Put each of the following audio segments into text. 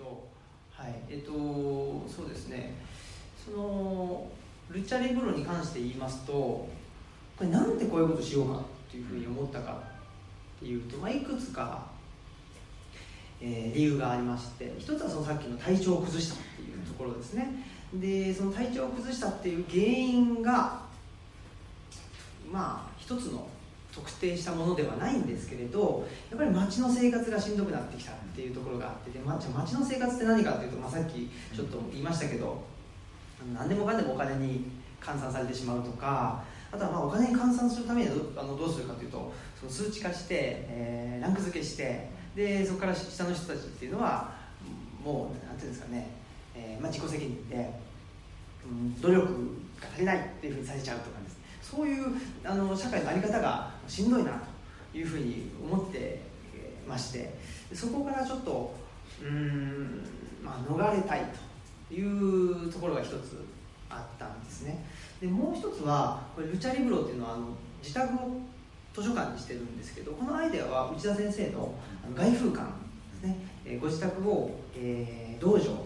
どはいえっとそうですね。そのルチャリブロに関して言いますとこれなんでこういうことしようかっていうふうに思ったかっていうと、まあ、いくつか、えー、理由がありまして一つはそのさっきの体調を崩したっていうところですね。でその体調を崩したっていう原因がまあ一つの特定したものではないんですけれどやっぱり街の生活がしんどくなってきたっていうところがあってで、ま、街の生活って何かっていうと、まあ、さっきちょっと言いましたけど何でもかんでもお金に換算されてしまうとかあとはまあお金に換算するためにはどあのどうするかというとその数値化して、えー、ランク付けしてでそこから下の人たちっていうのはもう何ていうんですかね、えーまあ、自己責任で、うん、努力が足りないっていうふうにされちゃうとかですね。そういうあの社会の在り方がしんどいなというふうに思ってましてそこからちょっとうん、まあ、逃れたいというところが一つあったんですね。でもう一つはこれルチャリブロっていうのはあの自宅を図書館にしてるんですけどこのアイデアは内田先生の外風館ですね、えご自宅を、えー、道場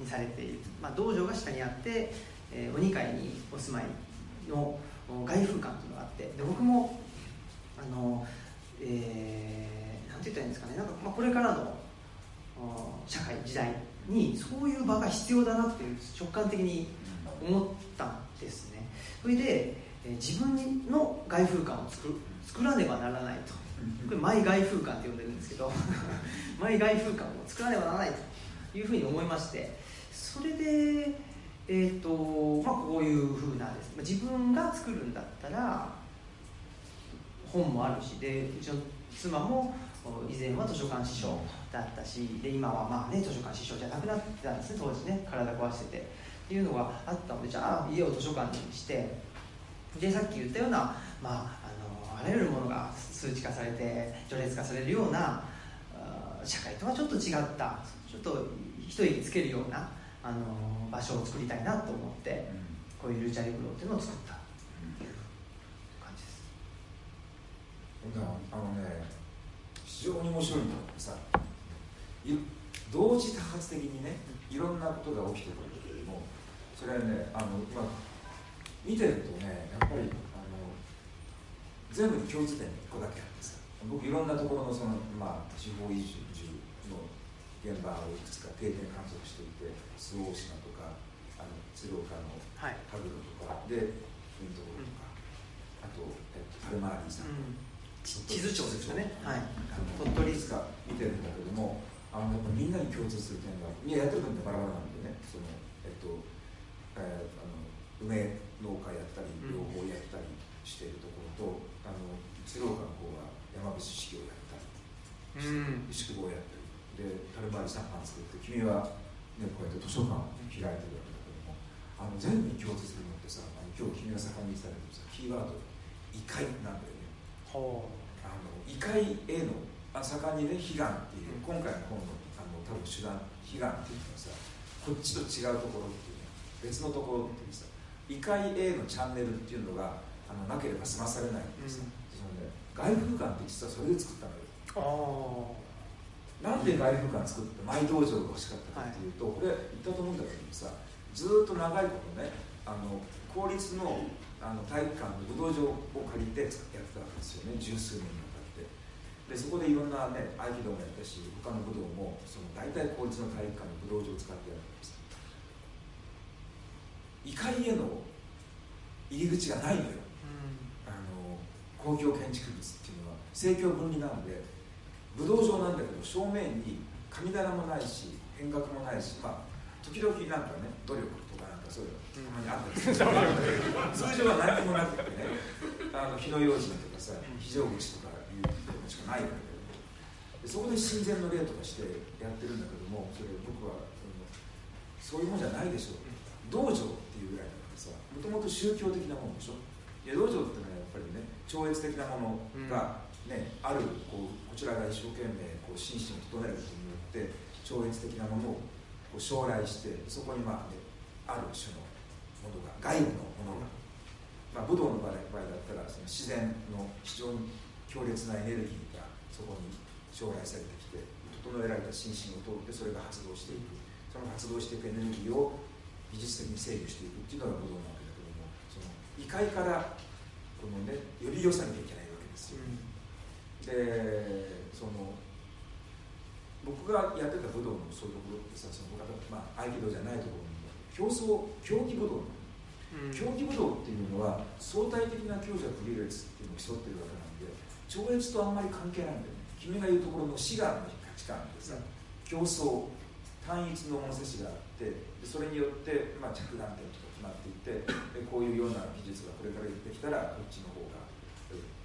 にされている、まあ、道場が下にあって、えー、お2階にお住まいの外風館というのがあってで僕もあの、えー、なんて言ったらいいんですかね。なんか、まあ、これからの社会時代にそういう場が必要だなっていう直感的に思ったんですね。それで、え自分の外風館を作作らねばならないと。これマイ外風館って呼んでるんですけど マイ外風館を作らねばならないというふうに思いましてそれでえーとまあ、こういうふうなです、ね、自分が作るんだったら本もあるしでうちの妻も以前は図書館師匠だったしで今はまあ、ね、図書館師匠じゃなくなってたんですね当時ね体壊してて。っていうのがあったのでじゃあ家を図書館にしてでさっき言ったような、まあ、あのあらゆるものが数値化されて序列化されるような社会とはちょっと違ったちょっと一息つけるようなあの場所を作りたいなと思って、こういうルチャリブロっていうのを作ったという感じです。あのね非常に面白いんだってさ同時多発的にねいろんなことが起きてくるけれどもそれはねあの、まあ、見てるとねやっぱりあの全部に共通点1個だけあってさ僕いろんなところのその、まあ、地方移住の現場をいくつか定点観測していて周防大島とかあの鶴岡の羽黒とか、はい、でそういうところとか、あと、えっと、パルマーリーさん、うん、地図帳ですよね、はい、鳥取いつか見てるんだけどもあのやっぱみんなに共通する点がいややってる分ってバラバラなんでねその、えっとえー、あの梅農家やったり両方やったりしているところと、うん、あの鶴岡の方は山伏式をやったり、うん、宿坊やったり。でタルマーリさんパン作って君はね、こうやって図書館を開いてるわけだけどもあの全部に共通するのってさあの今日君が盛んに言ってたけどさキーワード異界なんだよ。ねあの異界へのあ盛んにね悲願っていう、今回の本のあの多分手段悲願っていうのはさこっちと違うところっていうね別のところっていうさ異界 A のチャンネルっていうのがあのなければ済まされないんですよ、うん、ね、外風館って実はそれで作ったのよ。なんで外風館作ってマイ道場が欲しかったかっていうと、はい、これ言ったと思うんだけどさずっと長いことねあの公立のあの体育館の武道場を借りてやってたわけですよね。十数年にわたって。でそこでいろんなね合気道もやったし他の武道もその大体公立の体育館の武道場を使ってやってました。怒りへの入り口がないのよ、うん、あの公共建築物っていうのは。政教分離なので武道場なんだけど正面に神棚もないし変革もないしまあ時々なんかね努力とかなんかそういうのたまにあったりする通常は何もなくてねあの火の用心とかさ非常口とかいうとこしかないんだけどそこで親善の例とかしてやってるんだけどもそれ僕はそういうもんじゃないでしょう。道場っていうぐらいだからさもともと宗教的なもんでしょいや道場ってのはやっぱりね超越的なものがね、あるこうこちらが一生懸命こう心身を整えることによって超越的なものをこう将来してそこに、まあね、ある種外部のものが、まあ、武道の場合だったらその自然の非常に強烈なエネルギーがそこに将来されてきて整えられた心身を通ってそれが発動していく。その発動していくエネルギーを技術的に制御していくっていうのが武道なわけだけどもその異界からこのね呼び寄せなきゃいけないわけですよ、でその僕がやってた武道のそういうところってさその僕は、まあ、合気道じゃないところに競争競技武道競技武道っていうのは相対的な強弱優劣っていうのを競ってるわけなんで超越とあんまり関係ないんだよね。君が言うところの志願の価値観でさ競争単一の物差しがあってそれによって、まあ、着眼点とか決まっていってでこういうような技術がこれから出てきたらこっちの方が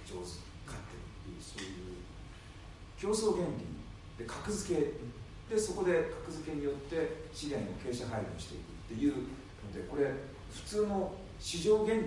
上手勝ってるっていうそういう競争原理で格付け。でそこで格付けによって資源を傾斜配分していくっていうのでこれ普通の市場原理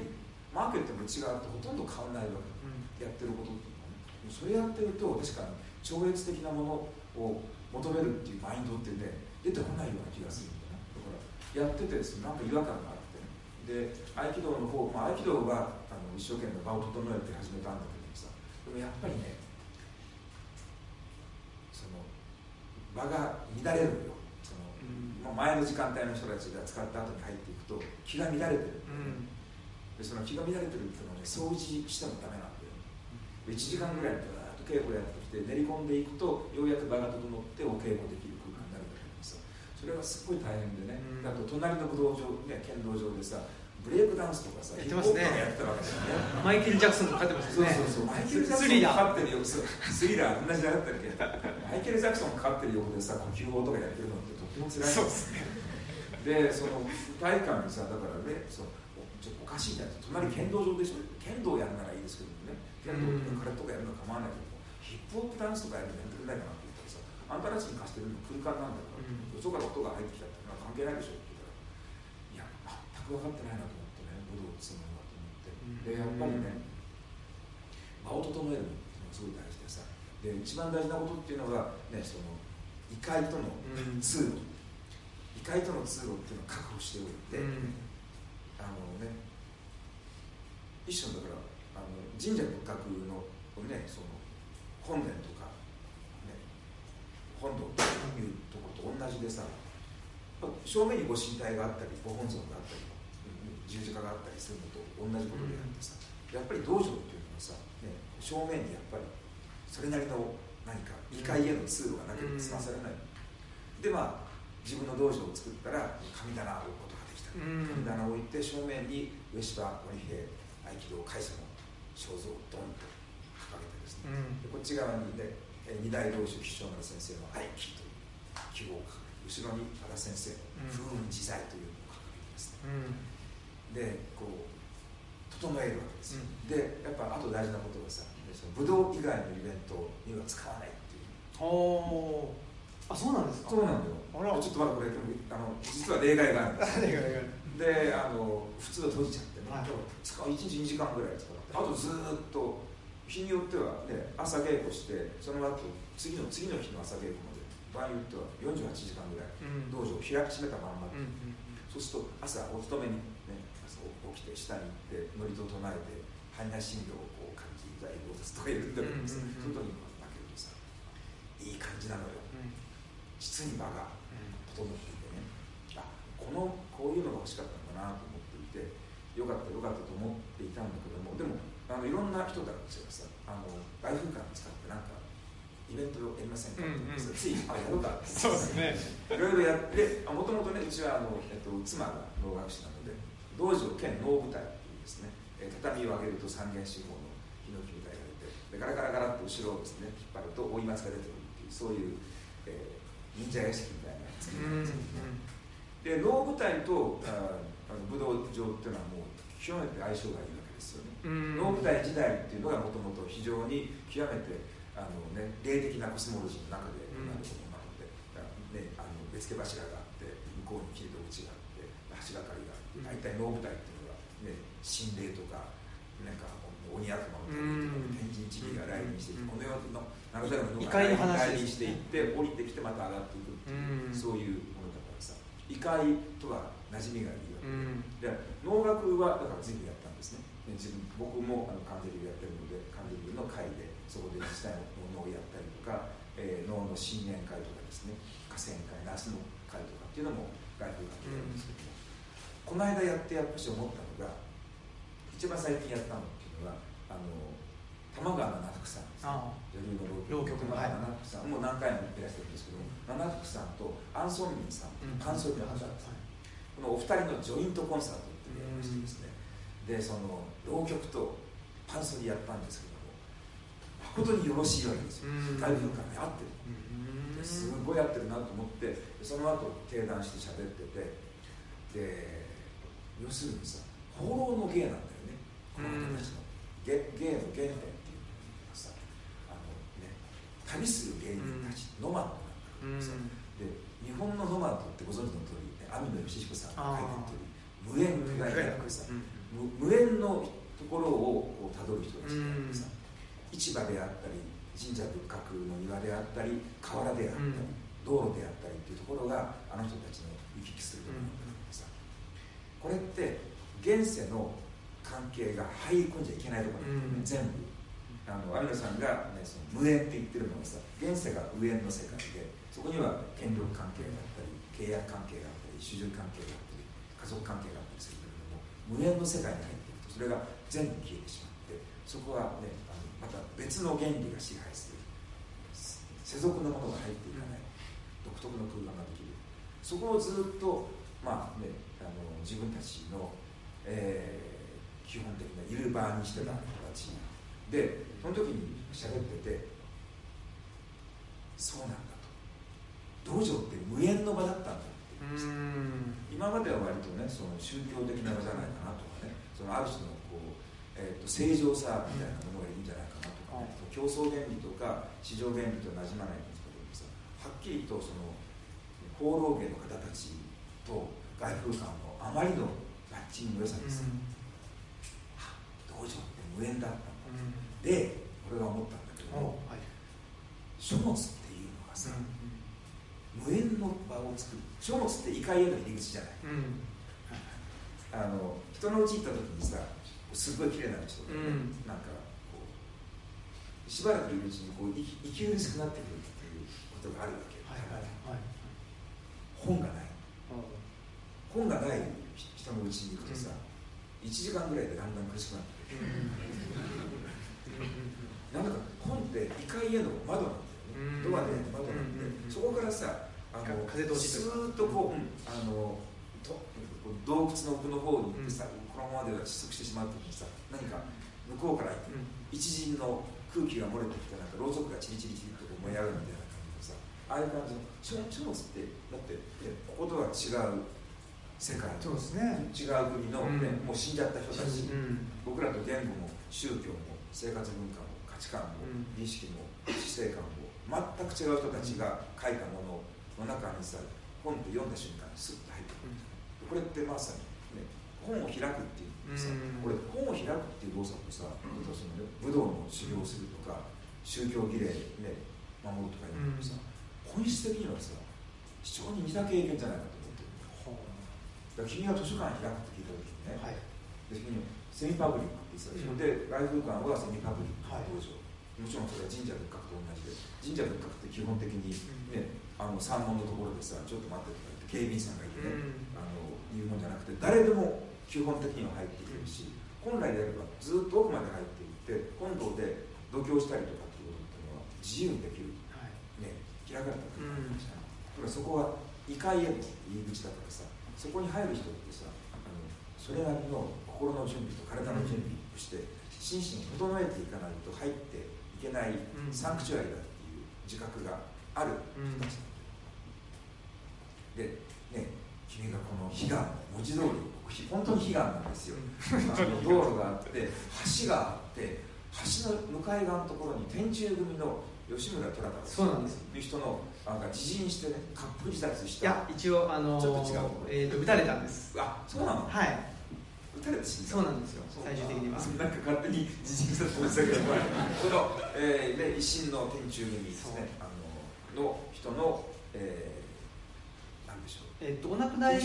マーケットの内側とほとんど変わらないわけ、うん、やってることっていうのはねそれやってると確かに超越的なものを求めるっていうマインドってね出てこないような気がするんだなだからやっててですねなんか違和感があってで合気道の方、まあ、合気道はあの一生懸命場を整えて始めたんだけどさでもやっぱりねその場が乱れるのよ。その、うん、前の時間帯の人たちが使った後に入っていくと気が乱れてる、うん、でその気が乱れてるっていうのはね掃除してもダメなんだよ1時間ぐらいずっと稽古やってきて練り込んでいくとようやく場が整ってお稽古できる空間になるんだけどさそれはすごい大変でね、うん、あと隣の武道場、ね、剣道場でさブレイクダンスとかさ、やってますね。やってたわけですよね。マイケル・ジャクソンとかってますね。そうそうそう。マイケル・ジャクソンかかってるよ。スリラー、同じだったっけ？マイケル・ジャクソンかかってる横でさ、呼吸法とかやってるのってとても辛い。そうですね。で、その体育館にさ、だからね、そうちょっとおかしいじゃん。隣剣道場でしょ？剣道やるならいいですけどね。剣道とか空手とかやるの構わないけど、ヒップホップダンスとかやるのやってくれないかなって言ったらさ、あんたたちに貸してるの空間なんだから、よそから音が入ってきたって関係ないでしょって言ったら、いや、全く分かってないなと思って。武道ってそのだと思ってでやっぱりね場を整えるのがすごい大事でさで一番大事なことっていうのが、ね、その異界との通路、異界との通路っていうのを確保しておいて、あのね一種のだからあの神社仏閣のねその本殿とか、ね、本堂というところと同じでさ正面にご神体があったりご本尊があったり十字架があったりするのと同じことであってさ、やっぱり道場っていうのはさ、ね、正面にやっぱりそれなりの何か2階への通路がなければ済まされない、でまあ自分の道場を作ったら神棚を置くことができた、神棚を置いて正面に上芝織平合気道会社の肖像をドンと掲げてですね、でこっち側にね二大道主吉祥丸先生の合気という記号を後ろに原先生の風雲自在というのを掲げてですね、でこう整えるわけですよ、うん、でやっぱあと大事なことはさその武道以外のイベントには使わないっていう。おあそうなんですか？そうなんだよ。ちょっとまだこれあの実は例外があるんですであの普通は閉じちゃってね、はい、使う1日2時間ぐらい使って。あとずっと日によっては、ね、朝稽古してその後次の次の日の朝稽古まで場合によっては48時間ぐらい、道場を開き閉めたまんま、う。んうんうん、そうすると朝お勤めに起きて下に行って祝詞を唱えて般若心経をこう感じ大菩薩とか言ってるんです、うんうんうん、その時にだけどさいい感じなのよ、うん、実に場が整っていてね、あこのこういうのが欲しかったんだなと思っていてよかったよかったと思っていたんだけどもでもあのいろんな人たちがさあの外風館を使ってなんかイベントをやりませんか、うんうん、ついあやろうかそうですね。いろいろやってもともとねうちはあの、えっと、妻が能楽師なので道場兼能舞台っていうですね、え畳を上げると三元四方のヒノキ舞台が出てでガラガラガラっと後ろをですね引っ張ると追い松が出てくるっていうそういう、えー、忍者屋敷みたいな作りなんですけど、ね、で能舞台とああの武道場っていうのはもう極めて相性がいいわけですよね、能舞台時代っていうのがもともと非常に極めてあの、ね、霊的なコスモロジーの中でなるものなので、ね、あの別家柱があって向こうに切り口があって橋がかりが大体能舞台っていうのは、ね、心霊とかなんか鬼悪魔の天神一味が来臨してこの世の長田のが来臨していって降りてきてまた上がっていくっていうそういうものだからさ異界とは馴染みがいいわけで能楽はだから随分やったんですね。自分僕もあのカンデリブやってるのでカンデリブの会でそこで実際のものをやったりとかえー、能の新年会とかですね。河川会夏の会とかっていうのも外風館でやるんですけども、この間やってやっぱし思ったのが一番最近やったのっていうのはあの玉川七福さん女優の浪曲の。七福さん、もう何回もいらっしゃるんですけど、七福さんとアン・ソンミンさん、感想の方ですね、このお二人のジョイントコンサートっていうのをやりましてですね、でその浪曲とパンソリやったんですけども誠によろしいわけですよ、台風から合ってる、すごい合ってるなと思ってその後定談して喋っててで要するにさ放浪の芸なんだよね。この人たちの。芸芸の原点旅する芸人たち、ノマドなんだで日本のノマドってご存知の通り網野義彦さんが書いてる通り無縁さ、無縁のところをたどる人たちがさ、市場であったり神社仏閣の庭であったり河原であったり、道路であったりっていうところがあの人たちの行き来するところなんだけどさ、これって現世の関係が入り込んじゃいけないところなんだよね、全部あの有野さんが、ね、その無縁って言ってるのはさ現世が無縁の世界でそこには権力関係があったり契約関係があったり主従関係があったり家族関係があったりするんだけども無縁の世界に入っていくとそれが全部消えてしまってそこはねあのまた別の原理が支配する。世俗のものが入っていかない、独特の空間ができる。そこをずっとまあねあの自分たちの、えー、基本的ないる場にしてた人たち。でその時に喋っててそうなんだと。道場って無縁の場だったんだって。今までは割とねその宗教的な場じゃないかなとかねそのある種のこう、えーと、正常さみたいなものがいいんじゃないかなとかね、うん、競争原理とか市場原理となじまないんですけどさはっきりとその放浪芸の方たちと外風館のあまりのマッチングの良さです、うん、道場って無縁だったで俺が思ったんだけども、はい、書物っていうのはさ、無縁の場を作る書物って異界への入り口じゃない、あの人のうち行った時にさすごい綺麗な人がね、うん、なんかこうしばらくいるうちにこう生き苦しくなってくるっていうことがあるわけ、はいはいはい、本がない、本がない人のうちに行くとさ、うん、1時間ぐらいでだんだん苦しくなってくる、なんだか本って異界への窓なんだよね、ドアで窓なんで、そこからさあの風通しずっとこう、あのと洞窟の奥の方に行ってさ、このままでは窒息してしまう時にさ何か向こうから一陣の空気が漏れてきてなんかろうそくがチリチリチリと燃え上がるみたいな感じでさああいう感じの書物ってだってこことは違う世界。そうです、ね、違う国の、ねもう死んじゃった人たち、僕らと言語も宗教も生活文化も価値観も、認識も死生観も全く違う人たちが書いたものの中にさ本って読んだ瞬間にスッと入ってくる、これってまさに、ね、本を開くっていうさ、これ本を開くっていう動作とさ、うん、そのね、武道の修行をするとか宗教儀礼ね守るとかいうのさ、本質的にはさ非常に似た経験じゃないかと思ってる、だから君が図書館開くって聞いた時にね、はい、で君にセミパブリックって言ってた、うん、で外風館はセミパブリックの道場、はい、もちろんそれは神社仏閣と同じで。神社仏閣って基本的にね、あの山門のところでさちょっと待ってとか言って警備員さんがいてね、うん、あの言うもんじゃなくて誰でも基本的には入っていけるし、本来であればずっと奥まで入っていって本堂で度胸したりとかっていうことっていうのは自由にできる、はい、ね開かれた空間じゃない、うん、そこは異界への入り口だからさそこに入る人ってさあのそれなりの心の準備と体の準備をして心身整えていかないと入っていけないサンクチュアリだっていう自覚がある人たちでね君がこの悲願文字通り本当に悲願なんですよ、あの道路があって橋があって橋の向かい側のところに天中組の吉村虎太そうなんです。いう人のなんか自陣してねカップ自殺した。いや一応あのー、ちょっと違うえっ、ー、と撃たれたんです。あそうなの？はいたれて死んだそうなんですよ。最終的には。なんか勝手に自粛させてましたけど その、えー、で維新の天中組ですねあのの人の、えー、なんでしょう。えっとお亡くなり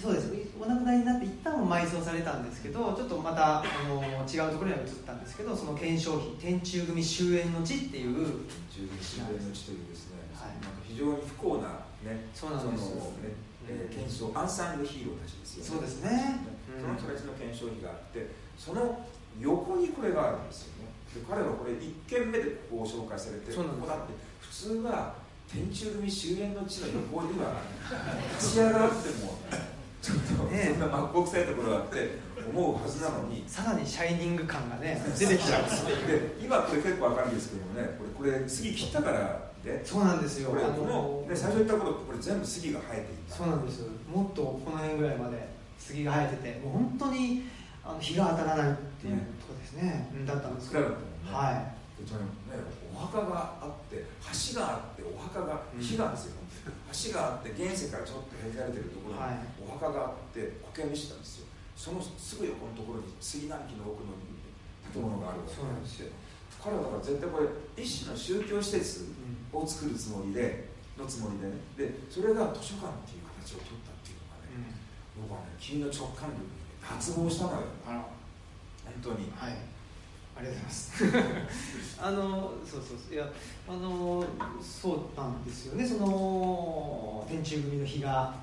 そうです。お亡くなりになって一旦は埋葬されたんですけどちょっとまたあの違うところには移ったんですけどその検証碑天中組終焉の地っていう。天中組終焉の地というですね、はい、なんか非常に不幸なねそうなんです。ね、えー、検証アンサングヒーローたちですよね。そうですね、その人たちの検証碑があってその横にこれがあるんですよね。で彼はこれ1軒目でここを紹介されてここだって普通は天中組終焉の地の横には立ち上がってもちょっと、ね、そんな真っ向臭いところがあって思うはずなのに。さらにシャイニング感がね出てきちゃうで今これ結構わかるんですけどもねこれこれ杉切ったからでそうなんですよ。これこの、ね、最初言った頃これ全部杉が生えていた。そうなんですもっとこの辺ぐらいまで杉が生えててもう本当にあの日が当たらないっていうとこですね、うん、だったんですけど、ね、はい。ね、お墓があって橋があってお墓が火んですよ、うん、橋があって現世からちょっと隔てられてるところにお墓があって苔むしたんですよ。そのすぐ横のところに杉並木の奥の建物があるわけなんですよ。彼はだから絶対これ一種の宗教施設を作るつもりで、のつもりでね。でそれが図書館っていう形を取ったっていうのがね、うん、僕はね君の直感力に脱帽したのよ。あら本当に。はい。ありがとうございます。あのそうそうそう。いやあのそうなんですよね。その天中組の日が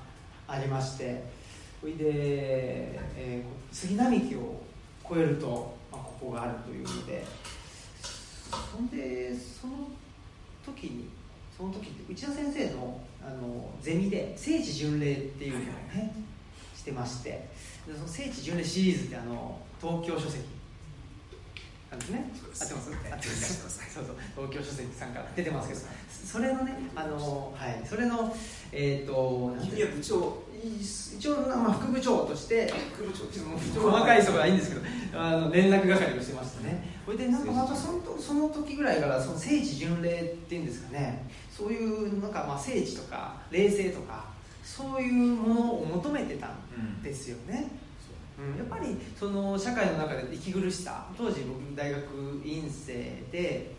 ありまして。それで、えー、杉並木を越えると、まあ、ここがあるというので。そんでその時にその時って内田先生のあのゼミで聖地巡礼っていうのをね、してまして。その聖地巡礼シリーズってあの東京書籍。なんですね。合ってます？合ってます。そうそう。東京書籍さんから出てますけど、それのね、あのはい、それのえっ、ー、と、君は部長。一応まあ副部長として副部長細かい人がいいんですけどあの連絡係をしてましたね。それでなんかまたそのその時ぐらいからその聖地巡礼っていうんですかね。そういうなんかまあ聖地とか霊性とかそういうものを求めてたんですよね、うん。うん、やっぱりその社会の中で息苦しさ当時僕大学院生で、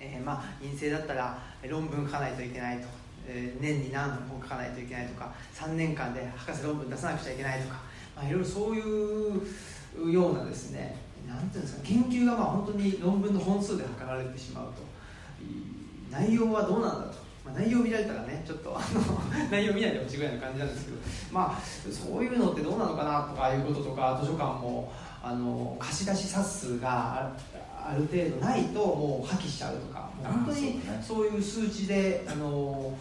えー、まあ院生だったら論文書かないといけないと、えー、年に何本書かないといけないとか3年間で博士論文出さなくちゃいけないとか、まあ、いろいろそういうようなですねなんていうんですか研究がまあ本当に論文の本数で測られてしまうと。内容はどうなんだとまあ、内容見られたらねちょっとあの 内容見ないでほしいぐらいの感じなんですけどまあそういうのってどうなのかなとかいうこととか図書館もあの貸し出し冊数がある程度ないともう破棄しちゃうとか本当にそういう数値であの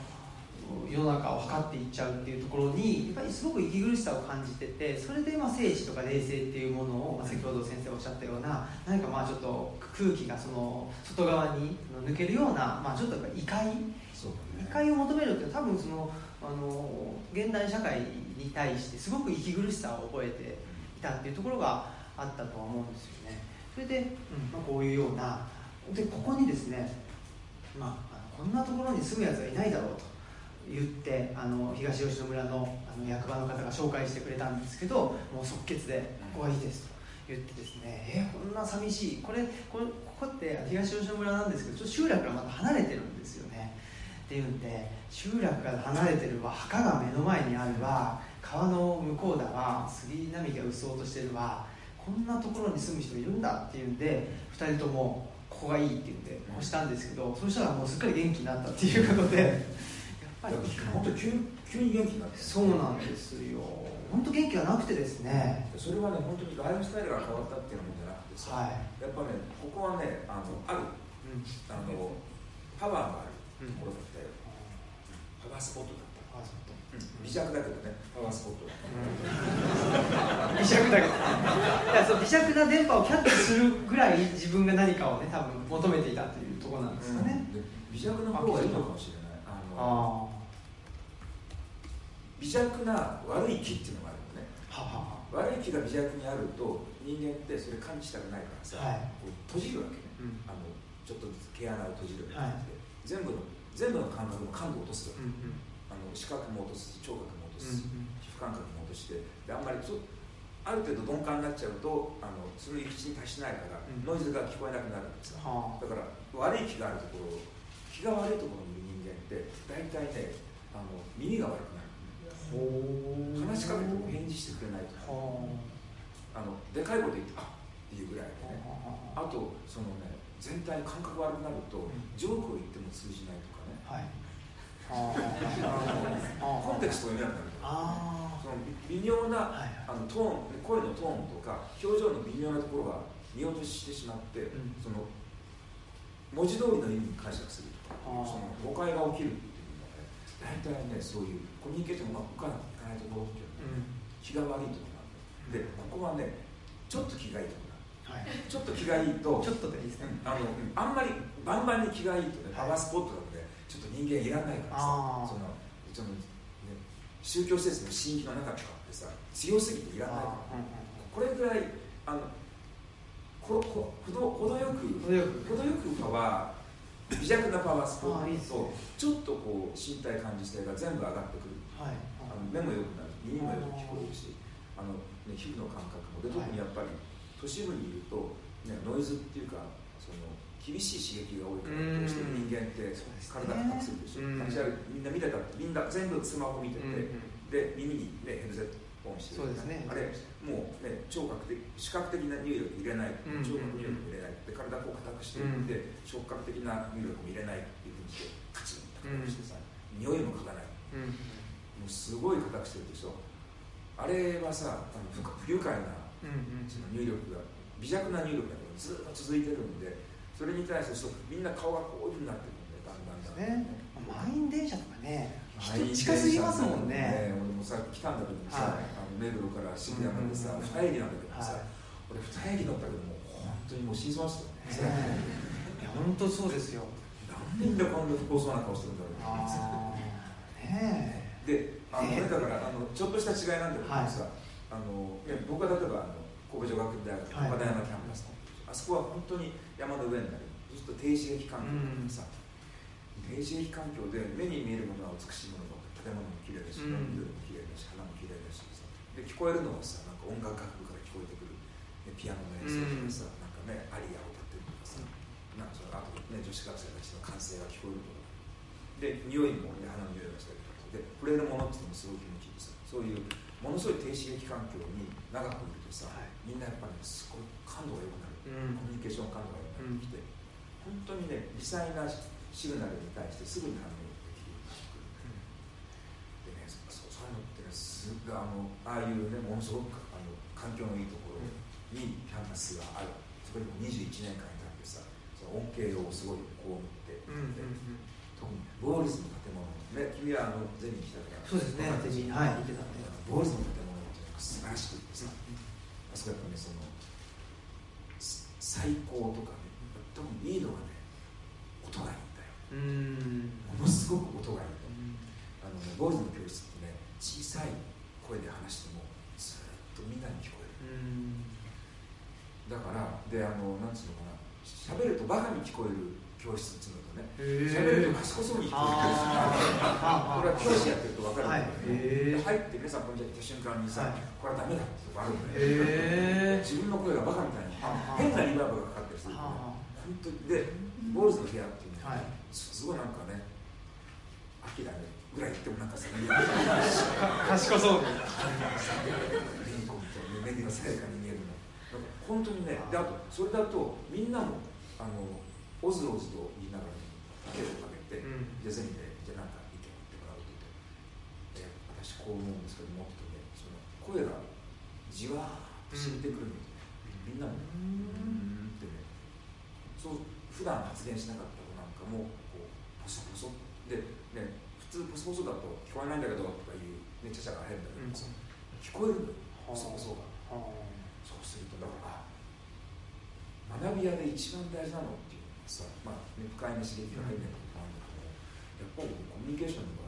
世の中を測っていっちゃうっていうところにやっぱりすごく息苦しさを感じててそれでまあ生死とか冷静っていうものを、まあ、先ほど先生おっしゃったような何かまあちょっと空気がその外側に抜けるような、まあ、ちょっと異界異界を求めるって多分そのあの現代社会に対してすごく息苦しさを覚えていたっていうところがあったとは思うんですよね。それで、うん。まあ、こういうようなでここにですね、まあ、こんなところに住むやつはいないだろうと言ってあの東吉野村のあの役場の方が紹介してくれたんですけどもう即決で「ここがいいです」と言ってですね「えこんな寂しい。これこれここって東吉野村なんですけどちょっと集落からまた離れてるんですよ。ね」っていうんで集落から離れてるわ墓が目の前にあるわ。川の向こうだわ。杉並木がうっそうとしてるわ。こんなところに住む人いるんだっていうんで2人ともここがいいって言って越したんですけどそしたらもうすっかり元気になったっていうことで。やっぱり本当急急に元気になってそうなんですよ。本当元気がなくてですね。それはね本当にライフスタイルが変わったっていうのじゃなくてさ、はい、やっぱねここはねあのある、うん、あのパワーがあるところだった。よ、パワースポットだった。パワースポット、うん、微弱だけどね。パワースポット。微弱だけど。いやそう微弱な電波をキャッチするぐらい自分が何かをね多分求めていたというところなんですかね、うん、微弱な方がいいのかもしれない。あの微弱な悪い気っていうのがあるのね。はは悪い気が微弱にあると人間ってそれ感じたくないからさ、はい、こう閉じるわけね、うん、あのちょっとずつ毛穴を閉じるようになって、はい。全部の全部の感覚の感度を落とす、うんうん、あの視覚も落とす聴覚も落とす、うんうん、皮膚感覚も落として。であんまりある程度鈍感になっちゃうとあのその域地に達しないから、うん、ノイズが聞こえなくなるんですよ、だから悪い気があるところ気が悪いところにいる人間って大体ねあの耳が悪くなる。話しかけてもしてくれないとか。はあ。のでかいこと言ってあっていうぐらいでね。あ。あとそのね全体感覚悪くなるとん。ジョークを言っても通じないはい。あコンテクストが読めなくなるあその微妙なはいあのトーン声のトーンとか表情の微妙なところが見落としてしまって、ん。その文字通りの意味に解釈する。とかその誤解が起きるっていうのはね大体ねそういうコミュニケーションがうまくいかないところっていうのはうん。気が悪いところなんだよでここはねちょっと気がいいところはい。ちょっと気がいいとちょっとでいいですね。あのあんまりバンバンに気がいいとねパワースポットなのでちょっと人間いらないからさそのその、ね、宗教施設の新規の中とかってさ強すぎていらないから。あこれぐらいあのここほど程よく程よく。程よくパワー微弱なパワースポットね。とちょっとこう身体感受性が全部上がってくる。はい。あの目も良くなる。耳もよく聞こえるしあの、ね、皮膚の感覚も。で特にやっぱり都市部にいると、ね、ノイズっていうか厳しい刺激が多いからうんどうしても人間って体硬くするでしょ。うん立ち歩いてみんな見てたってみんな全部スマホ見てて、で耳に、ね、ヘルゼットオンしてそうですね。あれもうね聴覚的視覚的な入力入れない、うん聴覚入力も入れない。で体こう硬くしていって、触覚的な入力も入れないっていうふうにしてカチンと硬くしてさ、匂いも嗅がない。うんもうすごい硬くしてるでしょ。あれはさ不不愉快なその入力が微弱な入力がずっと続いてるんでそれに対してそうみんな顔がこういうふうになってくるんでだんだんだんね。満員電車とかね人近すぎますもんね。俺もさ来たんだけどもさ、はい。あの目黒から渋谷までさ、うん。二駅なんだけどさ、はい。俺二駅乗ったけどもう本当にもう死にそうましたよね。いや本当そうですよ。なんでみんなこんな不幸そうな顔してるんだろうね。で、あの、ねね、だからあのちょっとした違いなんだけどはい。さ、あのね僕は例えばあの神戸女学大学はい。岡田山キャンパスの、あそこは本当に山の上になる。ずっと低刺激環境だからさ、低刺激環境で目に見えるものは美しいものばっかり建物も綺麗だし、うん緑も綺麗だし花も綺麗だしさ。で聞こえるのはさなんか音楽学部から聞こえてくる、ね、ピアノの演奏とかさ、なんかねアリアを歌ってるとかさ、なんかそのあとね女子学生たちの歓声が聞こえるとかで匂いも、ね、花の匂いがしたりとか。で触れるものっていうのもすごい気持ちいいでさそういうものすごい低刺激環境に長くいるとさ、はい。みんなやっぱり、ね、すごい感度が良くなる、うん。コミュニケーション感度が良くなってきて、本当にね微細なシグナルに対してすぐに反応できるようになってくる。でねそういうのってねすごいあのああいうねものすごくあの環境のいいところにキャンパスがある。そこにも21年間いたんでさその恩恵をすごいこう見て、うんうんうん。特にヴォーリズの建物ね君はあのゼミに来たからそうですねゼミはい見てたんで。ヴォーリズの建物って素晴らしくってさ、あそこやっぱねそのす最高とかね特にいいのはね音がいいんだよ。うん。ものすごく音がいいあのねヴォールズの教室ってね小さい声で話してもずっとみんなに聞こえる。うん。だからであのなんつうのかな。喋るとバカに聞こえる教室っていうのとね喋ると賢そうに聞こえる教室これは教師やってると分かるんだけど、はい。へー。で入って皆さんこんにちはって瞬間にさ、はい。これはダメだってとこあるんだよ、自分の声がバカみたいにはあ。変なリバーブがかかったりするとね。は本当にでボールズの部屋っていうのは、はい。すごいなんかね秋だねぐらい言ってもなんか賢そう。みたいな目がさやかに見えるの。本当にねであとそれだとみんなもあのオズオズと言いながら手をかけて、うん。じゃあゼミでじゃあなんか意見言ってもらうって言ってえ私こう思うんですけどもってねその声がじわーっと染みてくるので、みんなもそう普段発言しなかった子なんかもこうポソポソでね普通ポソポソだと聞こえないんだけどとかいうねちゃちゃが変だけどさ、聞こえるのよポソポソがそうするとだからあ学び屋で一番大事なのっていうのはさまあ、ね、不快な刺激が入ってるんだけどやっぱりコミュニケーションの場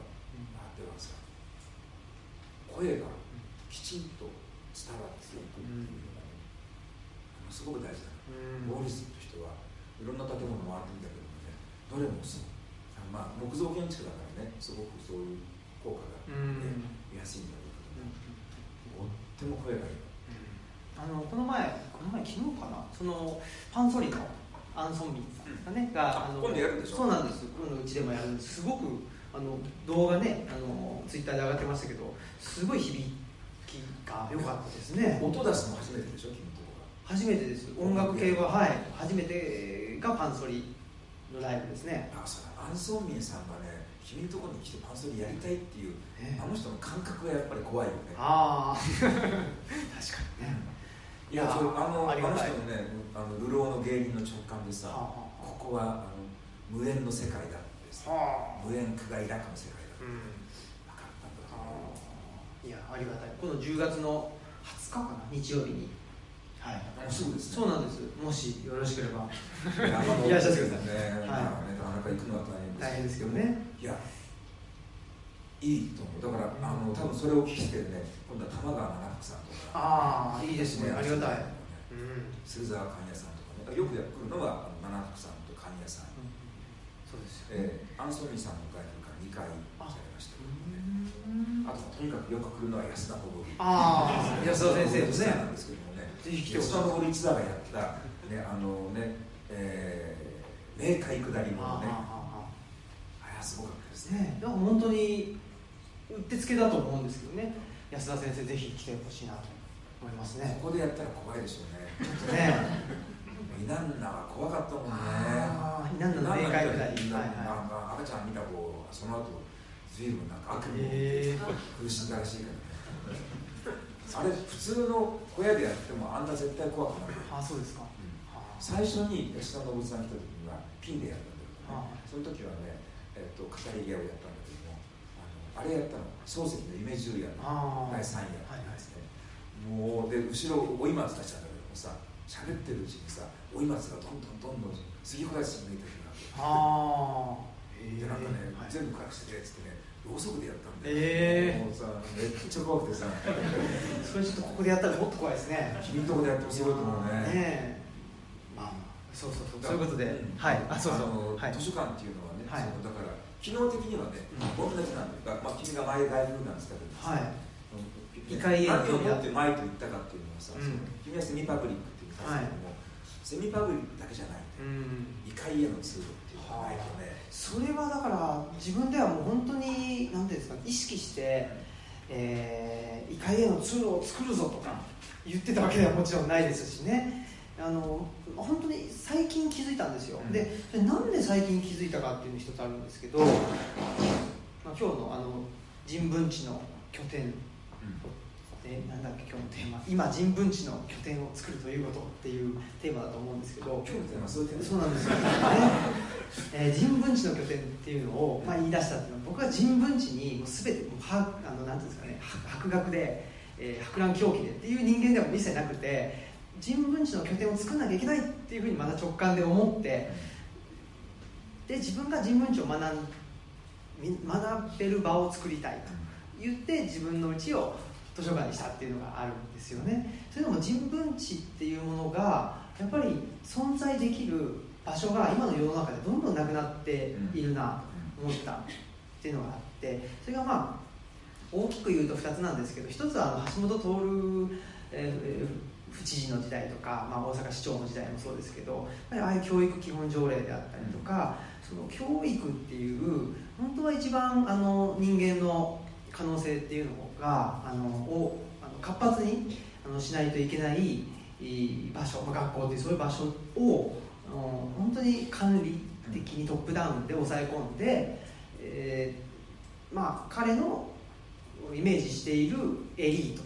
ではさ声がきちんと伝わっていくっていうのがね、ものすごく大事だボーリスとしてはいろんな建物回ってみたけどもねどれもそう。あまあ木造建築だからねすごくそういう効果が、ね見やすいんだろうけど、とっても声がいい。あのこの前この前昨日かなそのパンソリのアンソンミンさんですかね、があの今度やるんでしょ？そうなんです。今度うちでもやるんです。すごくあの動画ねあのツイッターで上がってましたけどすごい響きが良かったですね。音出すの初めてでしょ君のとこ初めてです。音楽系ははい。初めてがパンソリのライブですね。があそうだ。アン・ソンミンさんがね君のところに来てパンソリやりたいっていうねあの人の感覚がやっぱり怖いよね。ああ。確かにね。いやそうあのあの人のねあの流浪の芸人の直感でさはここはあの無縁の世界だってさ無縁苦外楽の世界だうん。分かったんだあ。ーいやありがたい。この10月の20日かな日曜日にはい。もうすぐですねそうなんです。もしよろしければ。いらっしゃってくださいね、はい。なかなか行くのは大変です。大変ですけどね。いやいいと思う。だからあの多分それを聞きてね今度は玉川七福さんとか。ああいいですね。ありがたい、うん。鶴沢貫屋さんとかね。よくやってくるのはあの七福さんと貫屋さん、そうですよ。ねえー、アンソニーさんの外部から2回されましたけどね。うんあととにかくよく来るのは安田小堀ああ安田先生ですねなんですけども。ねぜひ来てほしい。安田小堀一座がやったね あのねえー、冥界下りもね。ああれはすごかったですあねだから本当にうってつけだと思うんですけどね。安田先生ぜひ来てほしいなと思いますね。ここでやったら怖いでしょうね。ちょっとね。イナンナは怖かったもんね。イナンナはいはなんか赤ちゃん見た子その後ずいぶんなんか悪い夢へえ苦しんだらしいからねあれ普通の小屋でやってもあんな絶対怖くない、ああそうですか。うん。は最初に吉田信さん来た時にはピンでやったんだけどね、はい。その時はね、えっと語り芸をやったんだけどもあのあれやったの漱石の夢十夜のああ第3夜ですね、もうで後ろ追い松出したんだけどもさ喋ってるうちにさ追い松がどんどんどんどん杉小林に抜いてくるわけああでなんかね、はい。全部隠してくれっつってねろうそくでやったんで、ええ。もうさめっちゃ怖くてさ。それちょっとここでやったらもっと怖いですね。君んとこでやってもすごいと思うね。ねえ。まあそうそうそう。そういうことで、うん。はい。あそうそあのうはい。図書館っていうのはね、はい。そのだから機能的にはね、同じなんだよ、まあ、君が前外部なんですけど、はい。異異界への何をもって前と言ったかっていうのはさ、うん。君はセミパブリックっていう感じだけども、セミパブリックだけじゃないうん。異界への通路っていうのがないとね、それはだから自分ではもう本当に何ていうんですか意識して、えー、異界への通路を作るぞとか言ってたわけではもちろんないですしね。あの本当に最近気づいたんですよ、うん。でなんで最近気づいたかっていうの一つあるんですけど、まあ、今日のあの人文地の拠点でなんだっけ今日のテーマ。今人文地の拠点を作るということっていうテーマだと思うんですけど。今日のテーマはそういうテーマそうなんですよ、ね。えー人文地の拠点っていうのを、まあ、言い出したっていうのは僕は人文地にもう全てもうはあのなんていうんですかねは博学で、えー博覧狂気でっていう人間では一切なくて人文地の拠点を作らなきゃいけないっていうふうにまた直感で思ってで自分が人文地を学んみ学べる場を作りたいと言って自分の家を図書館にしたっていうのがあるんですよね。それでも人文地っていうものがやっぱり存在できる場所が今の世の中でどんどんなくなっているなと思ったっていうのがあってそれがまあ大きく言うと2つなんですけど一つはあの橋本徹、えー府知事の時代とか、まあ、大阪市長の時代もそうですけどああいう教育基本条例であったりとか、その教育っていう本当は一番あの人間の可能性っていうのがあのをあの活発にあのしないといけない場所、まあ、学校っていうそういう場所をあの本当に管理的にトップダウンで抑え込んで、えーまあ、彼のイメージしているエリートっ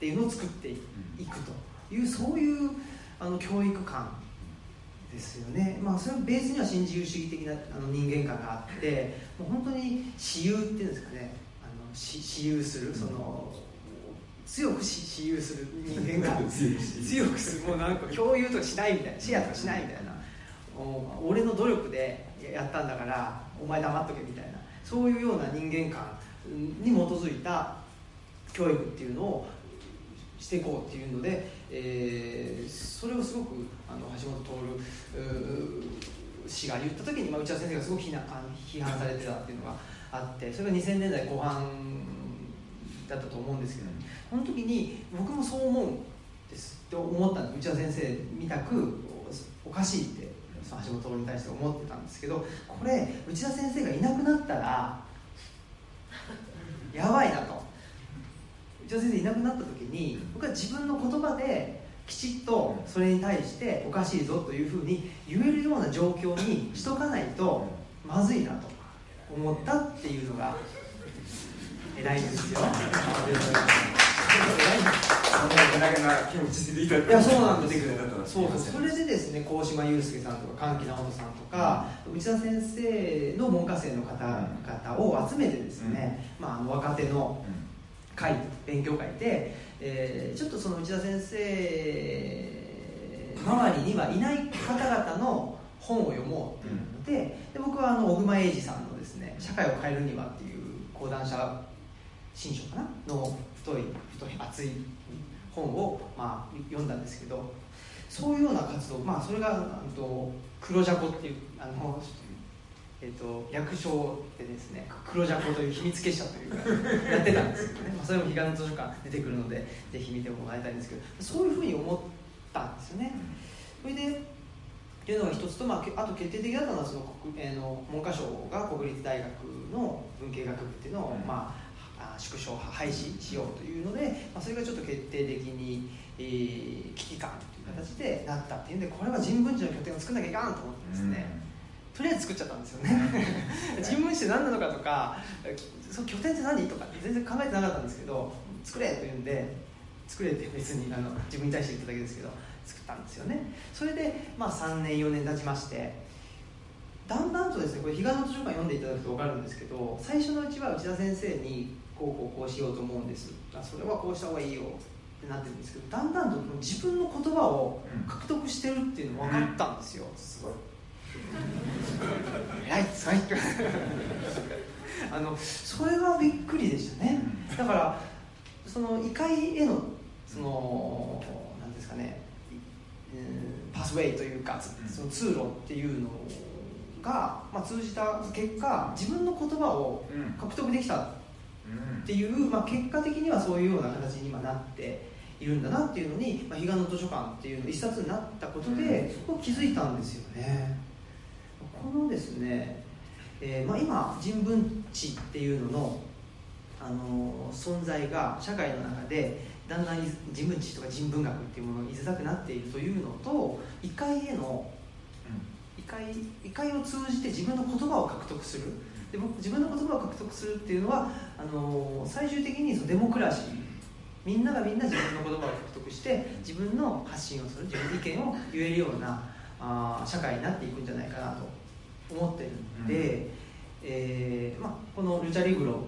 ていうのを作っていくと。いうそういうあの教育観ですよね、まあ、それベースには新自由主義的なあの人間観があってもう本当に私有っていうんですかね私有するその強くし私有する人間観 強くするもうなんか共有とかしないみたいなシェアとかしないみたいなお俺の努力でやったんだからお前黙っとけみたいなそういうような人間観に基づいた教育っていうのをしていこうっていうので、えーそれをすごくあの橋本徹氏が言った時に、まあ、内田先生がすごく非難あの批判されてたっていうのがあってそれが2000年代後半だったと思うんですけど、その時に僕もそう思うんですって思ったんです内田先生みたくおかしいってその橋本徹に対して思ってたんですけどこれ内田先生がいなくなったら やばいなと。内田先生いなくなった時に僕は自分の言葉できちっとそれに対しておかしいぞというふうに言えるような状況にしとかないとまずいなと思ったっていうのが偉いですよ。い。やそうなんですよ。そうそれでですね鴻島祐介さんとか歓喜直人さんとか、内田先生の文科生の方々を集めてですね、まあ、あの若手の会勉強会で、えー、ちょっとその内田先生周りにはいない方々の本を読もうっていうで僕はあの小熊英二さんのですね「社会を変えるには」っていう講談社新書かなの太い太い厚い本を、まあ、読んだんですけどそういうような活動、まあ、それがと黒ジャコっていうあの、えーと、略称でですね黒ジャコという秘密結社というかやってたんですけどね、まあ、それも彼岸の図書館出てくるのでぜひ見てもらいたいんですけどそういうふうに思ったんですよね。それでっていうのが一つと、まあ、あと決定的だったのはその国、えー、の文科省が国立大学の文系学部っていうのを、まあ縮小廃止しようというので、まあ、それがちょっと決定的に、えー、危機感という形でなったっていうんでこれは人文地の拠点を作んなきゃいかんと思ってですね、とりあえず作っちゃったんですよね。人文地って何なのかとかその拠点って何とか全然考えてなかったんですけど作れというんで作れって別にあの自分に対して言っただけですけど作ったんですよね。それで、まあ、3年4年経ちましてだんだんとですねこれ彼岸の図書館読んでいただくと分かるんですけど最初のうちは内田先生にこうこうこうしようと思うんです。それはこうした方がいいよ。ってなってるんですけどだんだんと自分の言葉を獲得してるっていうの分かったんですよ、すごい。偉いすごい。あのそれがびっくりでしたね。だからその異界へのそのパスウェイというかその通路っていうのが、まあ、通じた結果自分の言葉を獲得できたっていう、まあ、結果的にはそういうような形に今なっているんだなっていうのに、まあ、彼岸の図書館っていうの一冊になったことで、そこ気づいたんですよね。このですね、えーまあ、今人文知っていうのの、あの存在が社会の中でだんだん人文知とか人文学っていうものに居づらくなっているというのと異界への異界異界を通じて自分の言葉を獲得する。で僕自分の言葉を獲得するっていうのはあの最終的にそのデモクラシー。みんながみんな自分の言葉を獲得して自分の発信をする自分の意見を言えるようなあ社会になっていくんじゃないかなと思ってるんで、うん、えー、まあ、このルチャリブロ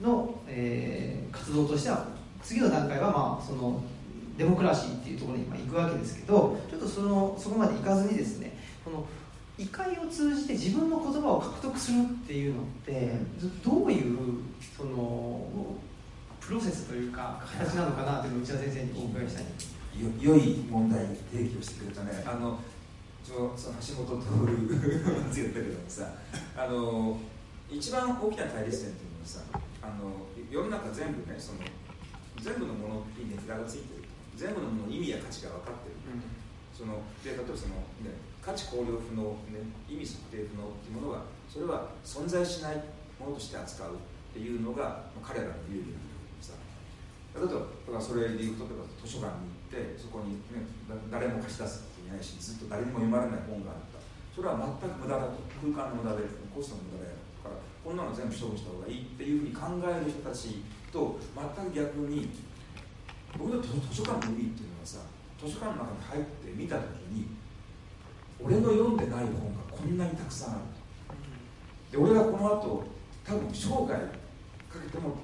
の、えー、活動としては次の段階は、まあ、そのデモクラシーっていうところに今行くわけですけどちょっとそのそこまで行かずにですねこの異界を通じて自分の言葉を獲得するっていうのってどういうそのプロセスというか形なのかなというのを内田先生にお伺いしたいよ良い問題提起をしてくれたね。あのその橋本徹言ったけどもさあの一番大きな対立点っていうのはさあの世の中全部ねその全部のものに値札がついてる。全部のものの意味や価値が分かってる、うん、そので例えばその、ね、価値考慮不能、ね、意味測定不能っていうものはそれは存在しないものとして扱うっていうのが、まあ、彼らの流儀なんだけどさ例えばそれでいうと例えば図書館に行ってそこに、ね、誰も貸し出すっていないしずっと誰にも読まれない本があった。それは全く無駄だと。空間の無駄でコストの無駄だよからこんなの全部処分した方がいいっていうふうに考える人たちと全く逆に僕の図書館の意味っていうのはさ図書館の中に入って見た時に俺の読んでない本がこんなにたくさんある。で俺がこの後多分生涯かけても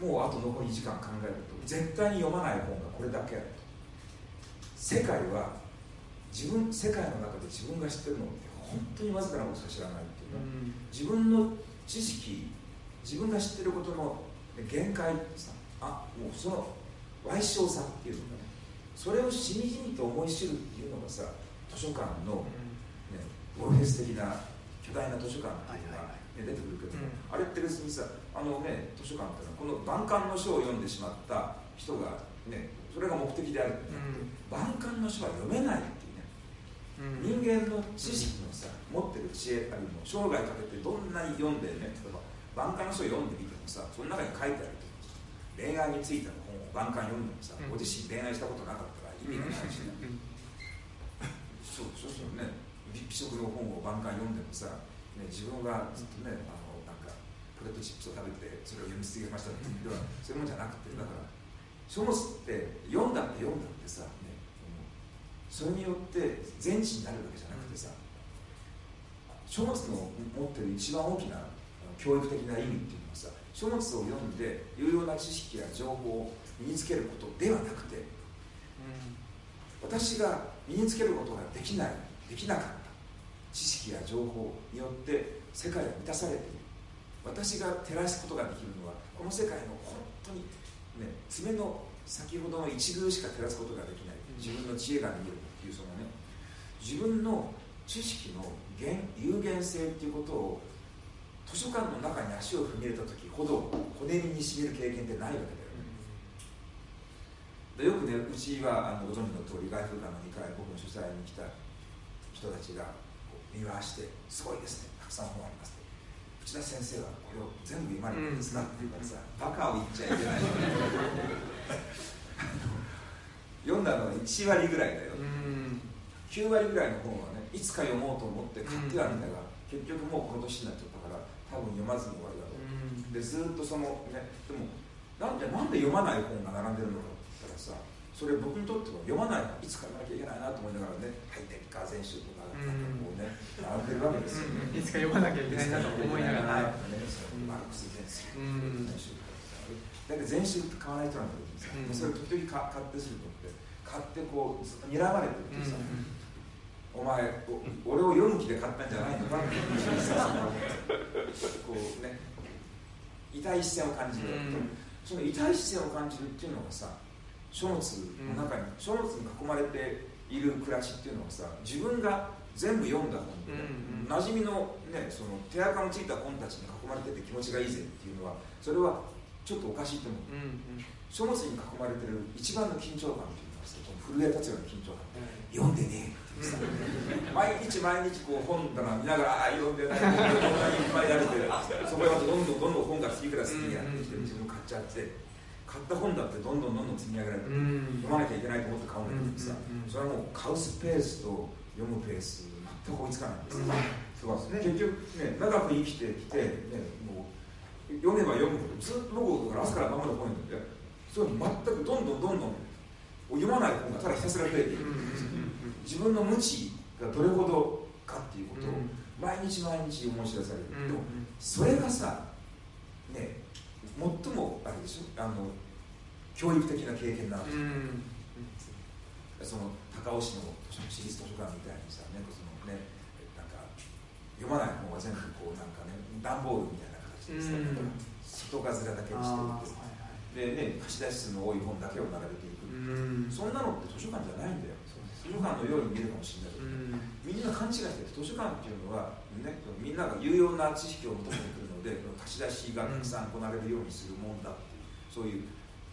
もうあと残り時間考えると絶対に読まない本がこれだけあると。世界は自分世界の中で自分が知ってるのって本当にわずかなことしか知らないっていうね、自分の知識自分が知ってることの限界さあもうその賠償さっていうのがねそれをしみじみと思い知るっていうのがさ図書館の、ね、オフェス的な巨大な図書館っていうのが、ね、出てくるけど、あれって別にさあのね図書館っていうのはこの万感の書を読んでしまった人がねそれが目的であるって万感の書は読めない人間の知識のさ持ってる知恵あるいは生涯かけてどんなに読んでね例えば万感の書を読んでみてもさその中に書いてある恋愛についての本を万巻読んでもさ、うん。ご自身恋愛したことなかったら意味がないしね、そうそうそうね。美食の本を万巻読んでもさ、ね、自分がずっとねあのなんかポテトチップスを食べてそれを読み続けましたっていうのはそういうもんじゃなくてだから書物って読んだって読んだってさ、ね、それによって全知になるわけじゃなくてさ書物の持ってる一番大きな教育的な意味っていうのはさ書物を読んで有用な知識や情報を身につけることではなくて私が身につけることができないできなかった知識や情報によって世界は満たされている。私が照らすことができるのはこの世界の本当にね爪の先ほどの一遇しか照らすことができない。自分の知恵が見える。いうそのね自分の知識の限有限性っていうことを図書館の中に足を踏み入れた時ほど骨身にしみる経験ってないわけだよね。でよくねうちはあのご存知の通り外風館の2階僕の主催に来た人たちが見回して「すごいですね。たくさん本あります」内田先生はこれを全部読まれてるんですか?」って言うからさ「バカを言っちゃいけない」読んだのは1割ぐらいだよ、9割ぐらいの本はねいつか読もうと思って買ってはみたが、結局もうこの年になっちゃったから多分読まずに終わるだろう、でずっとそのねでもなんでなんで読まない本が並んでるのかって言ったらさそれ僕にとっては読まないいつか読まなきゃいけないなと思いながらねハイテクカー全集とかなんかこうね並んでるわけですよ、ね。いつか読まなきゃいけないなと思いながら、ね、マルクス全集うん。全集とかさだけど全集って買わない人なんだけどさ、うん。それ時々買買ってするとって買ってこうずっと睨まれてるってさ、お前お俺を読む気で買ったんじゃないのかってこうね痛い視線を感じる、うん。その痛い視線を感じるっていうのがさ書物の中に、書物に囲まれている暮らしっていうのはさ自分が全部読んだ本で、うんうん。馴染みの,、ね、その手垢のついた本たちに囲まれてて気持ちがいいぜっていうのはそれはちょっとおかしいと思う。書物に囲まれてる一番の緊張感っていうのはさこの震え立つような緊張感読んでねえってさ毎日毎日こう本棚見ながらああ読んでない。こんなにいっぱいやれてそこへどんどんどんどん本が次から次にやってきて自分買っちゃって買った本だってどんどんどんどん積み上げられて読まなきゃいけないと思って買うんだけどさそれはもう買うスペースと読むペース全く追いつかないんですよ、そう結局ね長く生きてきて、ね、読めば読むほどずっと僕から朝から晩まで本読んでてそれ全くどんどんどんどん読まない本がただひたすら増えていく。自分の無知がどれほどかっていうことを毎日毎日思い知らされる、でもそれがさね最もあれでしょ？あの教育的な経験なわけ、その高尾市の図書市立図書館みたいにさねそのねなんか読まない本は全部こうなんかね段ボールみたいな。形でさ、外ガズラだけにしておいて。でね貸し出し数の多い本だけを並べていく、そんなのって図書館じゃないんだよ。図書館のように見えるかもしれない。けど、みんな勘違いして図書館っていうのは、ね、みんなが有用な知識を求めてくるので貸し出しがたくさん行われるようにするもんだっていうそういう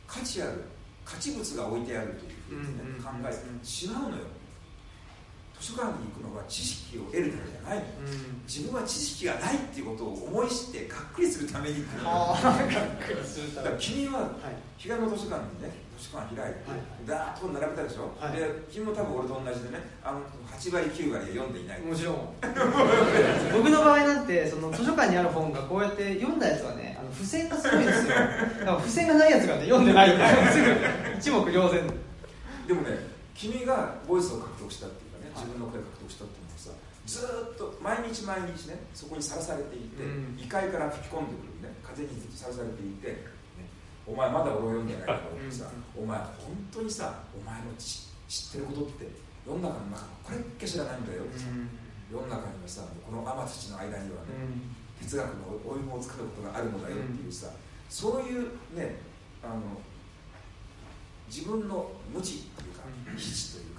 価値ある価値物が置いてあるというふうに、ね考えて違うのよ。図書館に行くのは知識を得るためじゃない。の、自分は知識がないっていうことを思い知ってがっくりするために行くの。だから君は彼岸の図書館にね図書館開いて、ダーッと並べたでしょ、はい。で君も多分俺と同じでねあの8割9割読んでいない。もちろん。僕の場合なんてその図書館にある本がこうやって読んだやつはねあの付箋がすごいんですよ。だから付箋がないやつがね読んでないみたいなすぐ。一目瞭然。でもね君がボイスを獲得したって自分の声を獲得したっていうのはさずーっと毎日毎日ねそこにさらされていて、うん。異界から吹き込んでくるね風にさらされていて、ね、お前まだ俺を読んでないからってさ、お前本当にさお前の知知ってることって世の中の中これっけ知らないんだよってさ、世の中にはさこの天土の間にはね、哲学のお芋を作ることがあるのだよっていうさ、そういうねあの自分の無知っていうかうん。非知という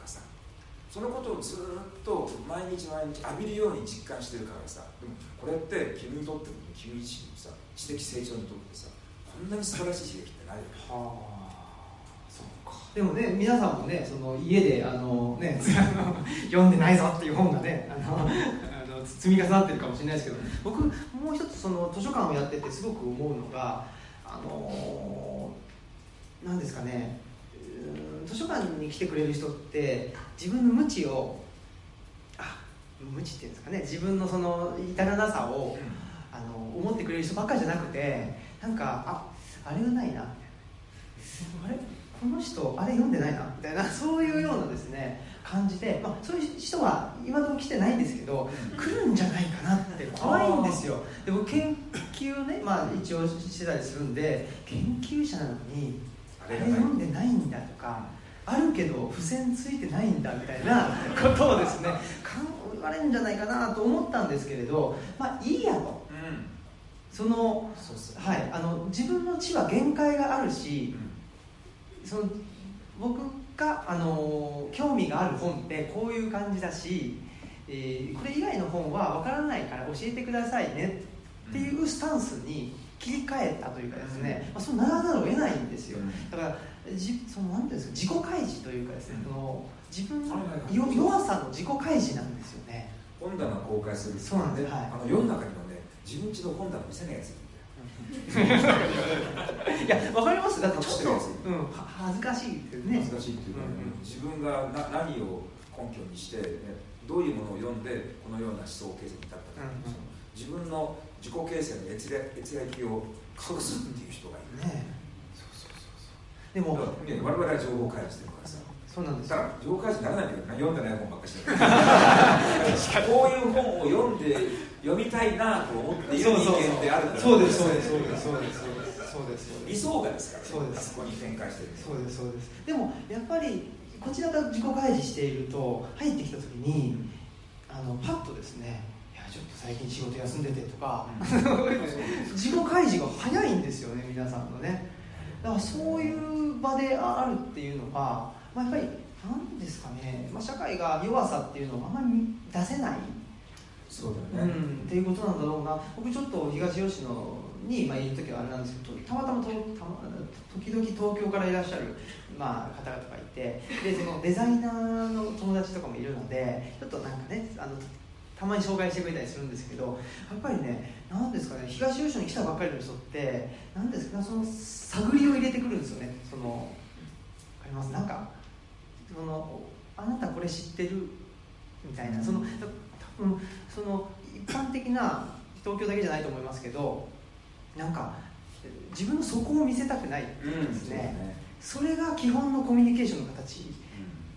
そのことをずっと毎日毎日浴びるように実感してるからさでもこれって君にとっても君自身のさ知的成長にとってさこんなに素晴らしい刺激ってないよはあでもね皆さんもねその家であのね 読んでないぞっていう本がねあのあの積み重なってるかもしれないですけど僕もう一つその図書館をやっててすごく思うのがあのなんですかね図書館に来てくれる人って自分の無知をあ無知っていうんですかね自分のその至らなさを、あの思ってくれる人ばっかりじゃなくてなんかああれがないなあれこの人あれ読んでないなみたいなそういうようなですね感じで、まあ、そういう人は今のところ来てないんですけど、来るんじゃないかなって怖いんですよ。で僕研究ね、まあ、一応してたりするんで研究者なのにあれ読んでないんだとかあるけど付箋ついてないんだみたいなことをですね言われるんじゃないかなと思ったんですけれどまあいいやと、うん、そのはいあの自分の知は限界があるし、うん、その僕があの興味がある本ってこういう感じだし、えー、これ以外の本は分からないから教えてくださいねっていうスタンスに切り替えたというかですね、まあ、そうならざるを得ないんですよ。だからじそのなんていうんですか自己開示というかですね、その自分の弱さの自己開示なんですよね。本棚公開するそうなんです、はい、あの世の中にはね自分ちの本棚見せないやつ いや、わかります。だってちょっと、うん、恥ずかしいっていうね。恥ずかしいっていうか、うんうん、自分がな何を根拠にして、ね、どういうものを読んでこのような思想形成に至ったか、うんうん、自分の自己形成の閲歴を隠すっていう人がいる。ねそうそうそうそう。でも我々は情報開示してるからさ。そうなんですだから情報開示ならないけど読んでない本ばっかりしてる。こういう本を読んで読みたいなと思っている人間であるから。そうですそうですそうですそうですそうです理想がですから、ね、そうです。そこに展開してる。そうですそうです。でもやっぱりこちらが自己開示していると入ってきた時にあのパッとですねちょっと最近仕事休んでてとか、自己開示が早いんですよね皆さんのね。だからそういう場であるっていうのは、まあ、やっぱり何ですかね、まあ、社会が弱さっていうのをあんまり出せない。そうだよね、うん、っていうことなんだろうな。僕ちょっと東吉野に、まあ、いる時はあれなんですけどたまたまとたま時々東京からいらっしゃる、まあ、方々がいてでそのデザイナーの友達とかもいるのでちょっとなんかねあのたまに紹介してくれたりするんですけどやっぱりね何ですかね東吉野に来たばっかりの人って何ですかその探りを入れてくるんですよね。その分かります？なんかそのあなたこれ知ってる？みたいな。その多分その一般的な東京だけじゃないと思いますけどなんか自分の底を見せたくないですね。うん、ね。それが基本のコミュニケーションの形。に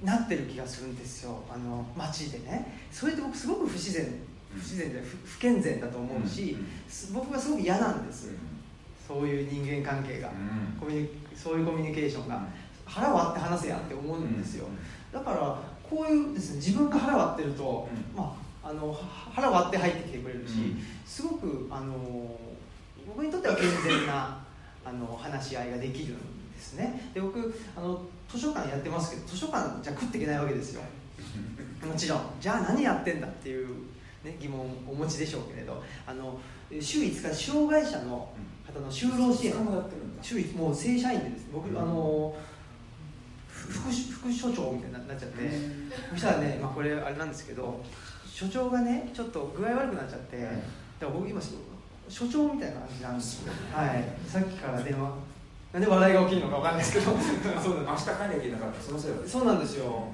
なってる気がするんですよ。あの街でね。それって僕すごく不自然不自然で不健全だと思うし、うん、僕はすごく嫌なんです、うん、そういう人間関係が、コミュそういうコミュニケーションが。腹割って話せやって思うんですよ、だからこういうですね自分が腹割ってると、まあ、あの腹割って入ってきてくれるし、すごくあの僕にとっては健全なあの話し合いができるんですね。で僕あの図書館やってますけど図書館じゃ食っていけないわけですよ。もちろん。じゃあ何やってんだっていう、ね、疑問をお持ちでしょうけれど。あの週5日障害者の方の就労支援。週もう正社員でです。ね僕、あの副副所長みたいになっちゃって。そしたらね、まあ、これあれなんですけど所長がねちょっと具合悪くなっちゃって。だから僕今所長みたいな感じなんですよ、はい、さっきから電話なんで笑いが起きるのか分かんないですけど。そうなん明日帰りゃいけなかったそのせいそうなんですよ。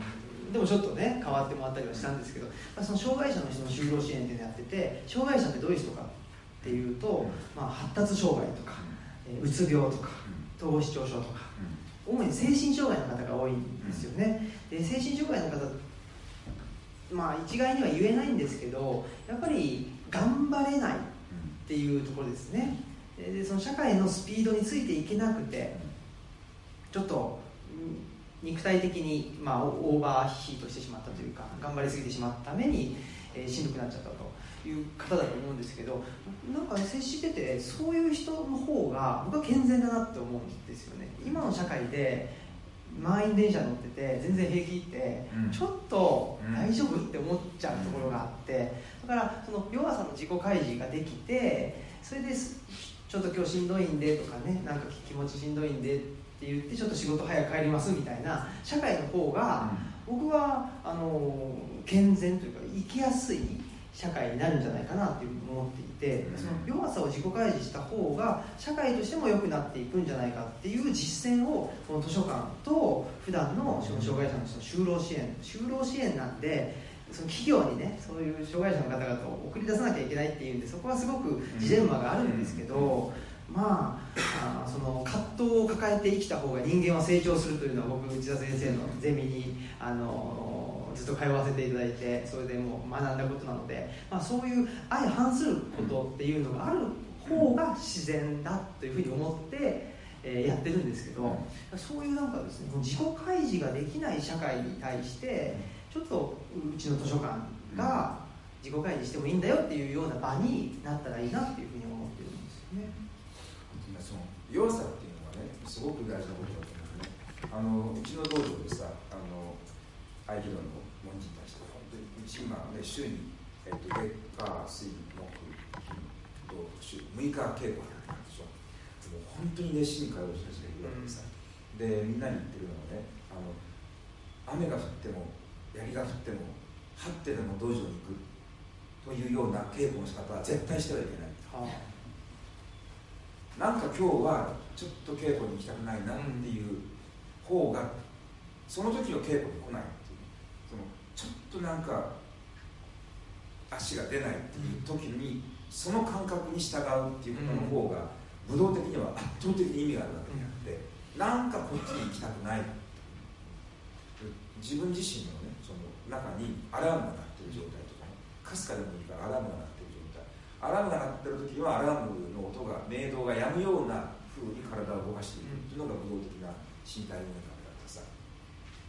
でもちょっとね変わってもらったりはしたんですけど、まあ、その障害者の人の就労支援っていうのやってて障害者ってどういう人かっていうと、まあ、発達障害とか、えうつ病とか統合失調症とか、主に精神障害の方が多いんですよね、で精神障害の方まあ一概には言えないんですけどやっぱり頑張れないっていうところですねでその社会のスピードについていけなくてちょっと肉体的に、まあ、オーバーヒートしてしまったというか頑張りすぎてしまったために、えー、しんどくなっちゃったという方だと思うんですけどなんか接しててそういう人の方が僕は健全だなって思うんですよね。今の社会で満員電車乗ってて全然平気って、うん、ちょっと大丈夫って思っちゃうところがあってだからその弱さの自己開示ができてそれでちょっと今日しんどいんでとかねなんか気持ちしんどいんでって言ってちょっと仕事早く帰りますみたいな社会の方が僕はあの健全というか生きやすい社会になるんじゃないかなっていうふうに思っていて、その弱さを自己開示した方が社会としても良くなっていくんじゃないかっていう実践をこの図書館と普段の障害者の人の就労支援就労支援なんでその企業にねそういう障害者の方々を送り出さなきゃいけないっていうんでそこはすごくジレンマがあるんですけど、まああその葛藤を抱えて生きた方が人間は成長するというのは僕内田先生のゼミにあのずっと通わせていただいてそれでもう学んだことなので、まあ、そういう相反することっていうのがある方が自然だというふうに思って。えー、やってるんですけど、そういうなんかですね自己開示ができない社会に対してちょっとうちの図書館が自己開示してもいいんだよっていうような場になったらいいなっていうふうに思ってるんですよね。その弱さっていうのはねすごく大事なことだと思うんですね。あのうちの道場でさあの合気道の門人たちと本当にうち今ね週に、えっと、月火水木金土週6日稽古やるでしょ。もう本当に熱心に通う人たちがいるわけでさ。うんでみんなに言ってるのはねあの雨が降っても槍が降っても張ってでも道場に行くというような稽古の仕方は絶対してはいけない。はあなんか今日はちょっと稽古に行きたくないなっていう方が、その時の稽古に来ないっていう。そのちょっとなんか足が出ないっていう時にその感覚に従うっていうことの方が武道的には圧倒的に意味があるわけであってなんかこっちに行きたくない自分自身のね中にアラームが鳴ってる状態とかねかすかでもいいからアラームが鳴ってる状態アラームが鳴ってる時はアラームの音が鳴動がやむような風に体を動かしていくっていうのが武道的な身体能力だってさ。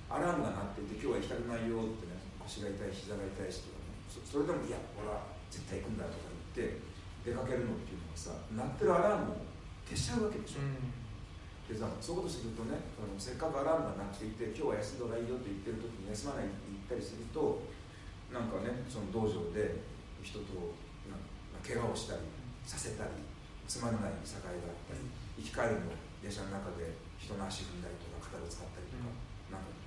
アラームが鳴っていて今日は行きたくないよってね腰が痛い膝が痛いしとかね。それでもいや俺は絶対行くんだとか言って出かけるのっていうのはさ鳴ってるアラームを消しちゃうわけでしょ、うん。でさそういうことするとねせっかくアラームが鳴っていて今日は休んだ方がいいよって言ってる時に休まないって言ったりするとなんかねその道場で人と怪我をしたりさせたりつまらない境があったり生き返るの電車の中で人の足踏んだりとか肩を使ったりとか、なんか、ね、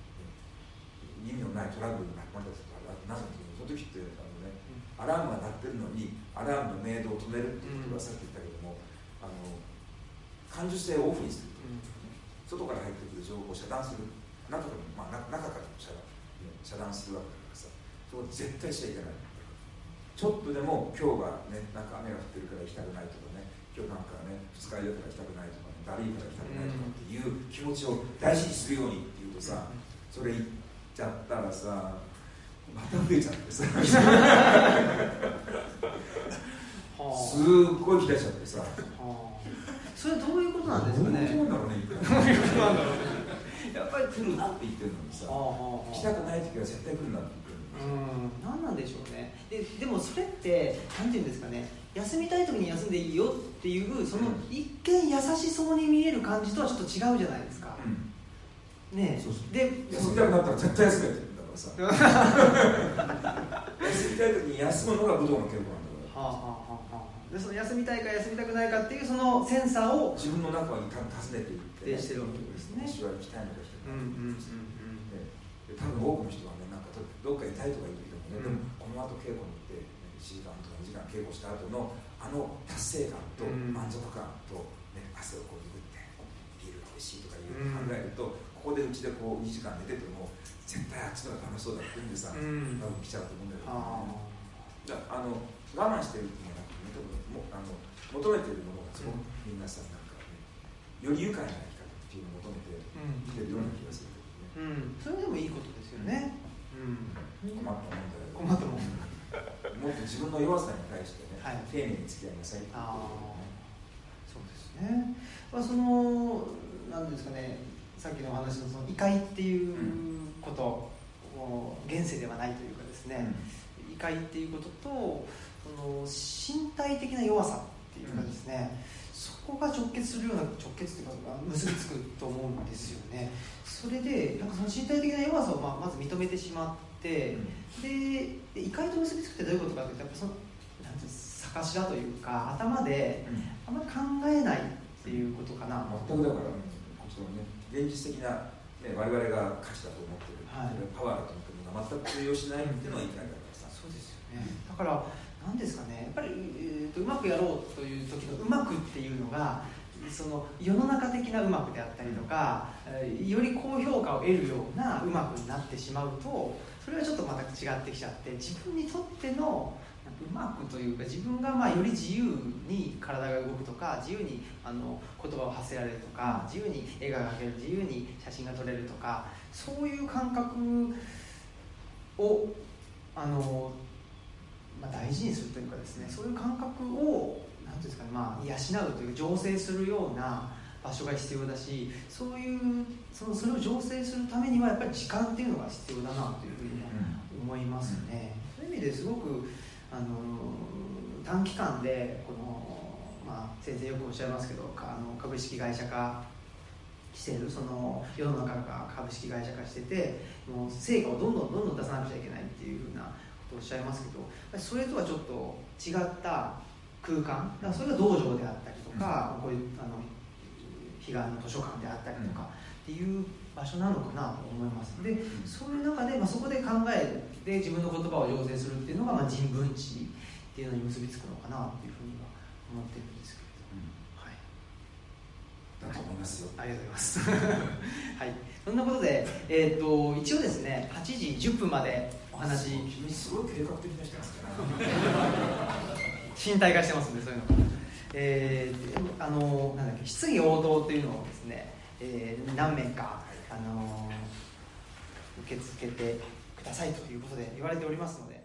意味のないトラブルに巻き込まれたりとかなるんですけどその時ってあの、ね、アラームが鳴ってるのにアラームの明動を止めるっていうことはさっき言ったけども、あの感受性をオフにする。と、外から入ってくる情報を遮断する。中から、まあ、中から遮断。遮断するわけだからさ。そこ絶対しちゃいけない。ちょっとでも今日はねなんか雨が降ってるから行きたくないとかね。今日なんかね二日酔いから行きたくないとかね。だるいから行きたくないとかっていう気持ちを大事にするようにっていうとさそれ言っちゃったらさまた増えちゃってさ。すっごい期待しちゃってさそれどういうことなんですかね？どういうことなんだろうねやっぱり来るなって言ってるのにさ来たくない時は絶対来るなってうん。何なんでしょうね。ででもそれって何て言うんですかね。休みたい時に休んでいいよっていうその一見優しそうに見える感じとはちょっと違うじゃないですか、うん、ねそうそうで休みたくなったら絶対休めって言うんだからさ休みたい時に休むのが武道の稽古なんだから、はあはあはあ、でその休みたいか休みたくないかっていうそのセンサーを自分の中に尋ねていって、ね、してるわけですね。私は行きたいのか行きたくないのか、うんうんうんうん、多分多くの人はどっか痛いとか言う時でもね、うん、この後稽古に行って1時間とか2時間稽古した後のあの達成感と満足感と、ね、汗をこう拭ってビールが美味しいとかいう考えると、ここでうちでこう2時間寝てても絶対あっちの方が楽しそうだって言うんでさ、うん、多分来ちゃうと思うんだけど、ね、じゃあの我慢してるってもあの求めてるものがすごくみんなさなんかねより愉快な生き方っていうのを求めて生きてるような気がするけどね、うん、それでもいいことですよね、困ったもんだよ困ったもん。もっと自分の弱さに対してね、はい、丁寧に付き合いなさいってそうですね、まあ、そのなんですかね。さっきのお話のその異界っていうこと、うん、現世ではないというかですね、うん、異界っていうこととその身体的な弱さっていうかですね、うんそこが直結するような直結というか結びつくと思うんですよね。それでなんかその身体的な弱さをまあまず認めてしまって、うん、で異界と結びつくってどういうことかというとやっぱそのなんていう逆しらというか頭であんまり考えないっていうことかな、全くだから、こっちのね現実的な、ね、我々が価値だと思ってる、はい、パワーだと思ってるのが全く通用しないっていうのは異界だからさ、そうですよね。だから何ですかね。やっぱり、えーと、うまくやろうという時のうまくっていうのがその世の中的なうまくであったりとか、より高評価を得るようなうまくになってしまうとそれはちょっとまた違ってきちゃって自分にとってのうまくというか自分がまあより自由に体が動くとか自由にあの言葉を発せられるとか自由に絵が描ける自由に写真が撮れるとかそういう感覚をあの、まあ、大事にするというかですねそういう感覚を何ていうんですかね、まあ、養うという醸成するような場所が必要だしそういうそのそれを醸成するためにはやっぱり時間っていうのが必要だなというふうに思いますね。そういう意味ですごくあの短期間でこの、まあ、先生よくおっしゃいますけどあの株式会社化してるその世の中が株式会社化しててもう成果をどんどんどんどん出さなくちゃいけないっていうふうなとをおっしゃいますけどそれとはちょっと違った空間だからそれが道場であったりとか、うん、こういうあの彼岸の図書館であったりとかっていう場所なのかなと思います。でそういう中で、まあ、そこで考えて自分の言葉を養成するっていうのが、まあ、人文知っていうのに結びつくのかなというふうには思ってるんですけれど、うん、はい、だと思いますよ、ありがとうございます。はい。そんなことで、えーと、一応ですね8時10分まで話。君すごい計画的な人なんですか身体化してますんでそういうの。えー、あのなんだっけ質疑応答というのをですね、えー、何名かあの受け付けてくださいということで言われておりますので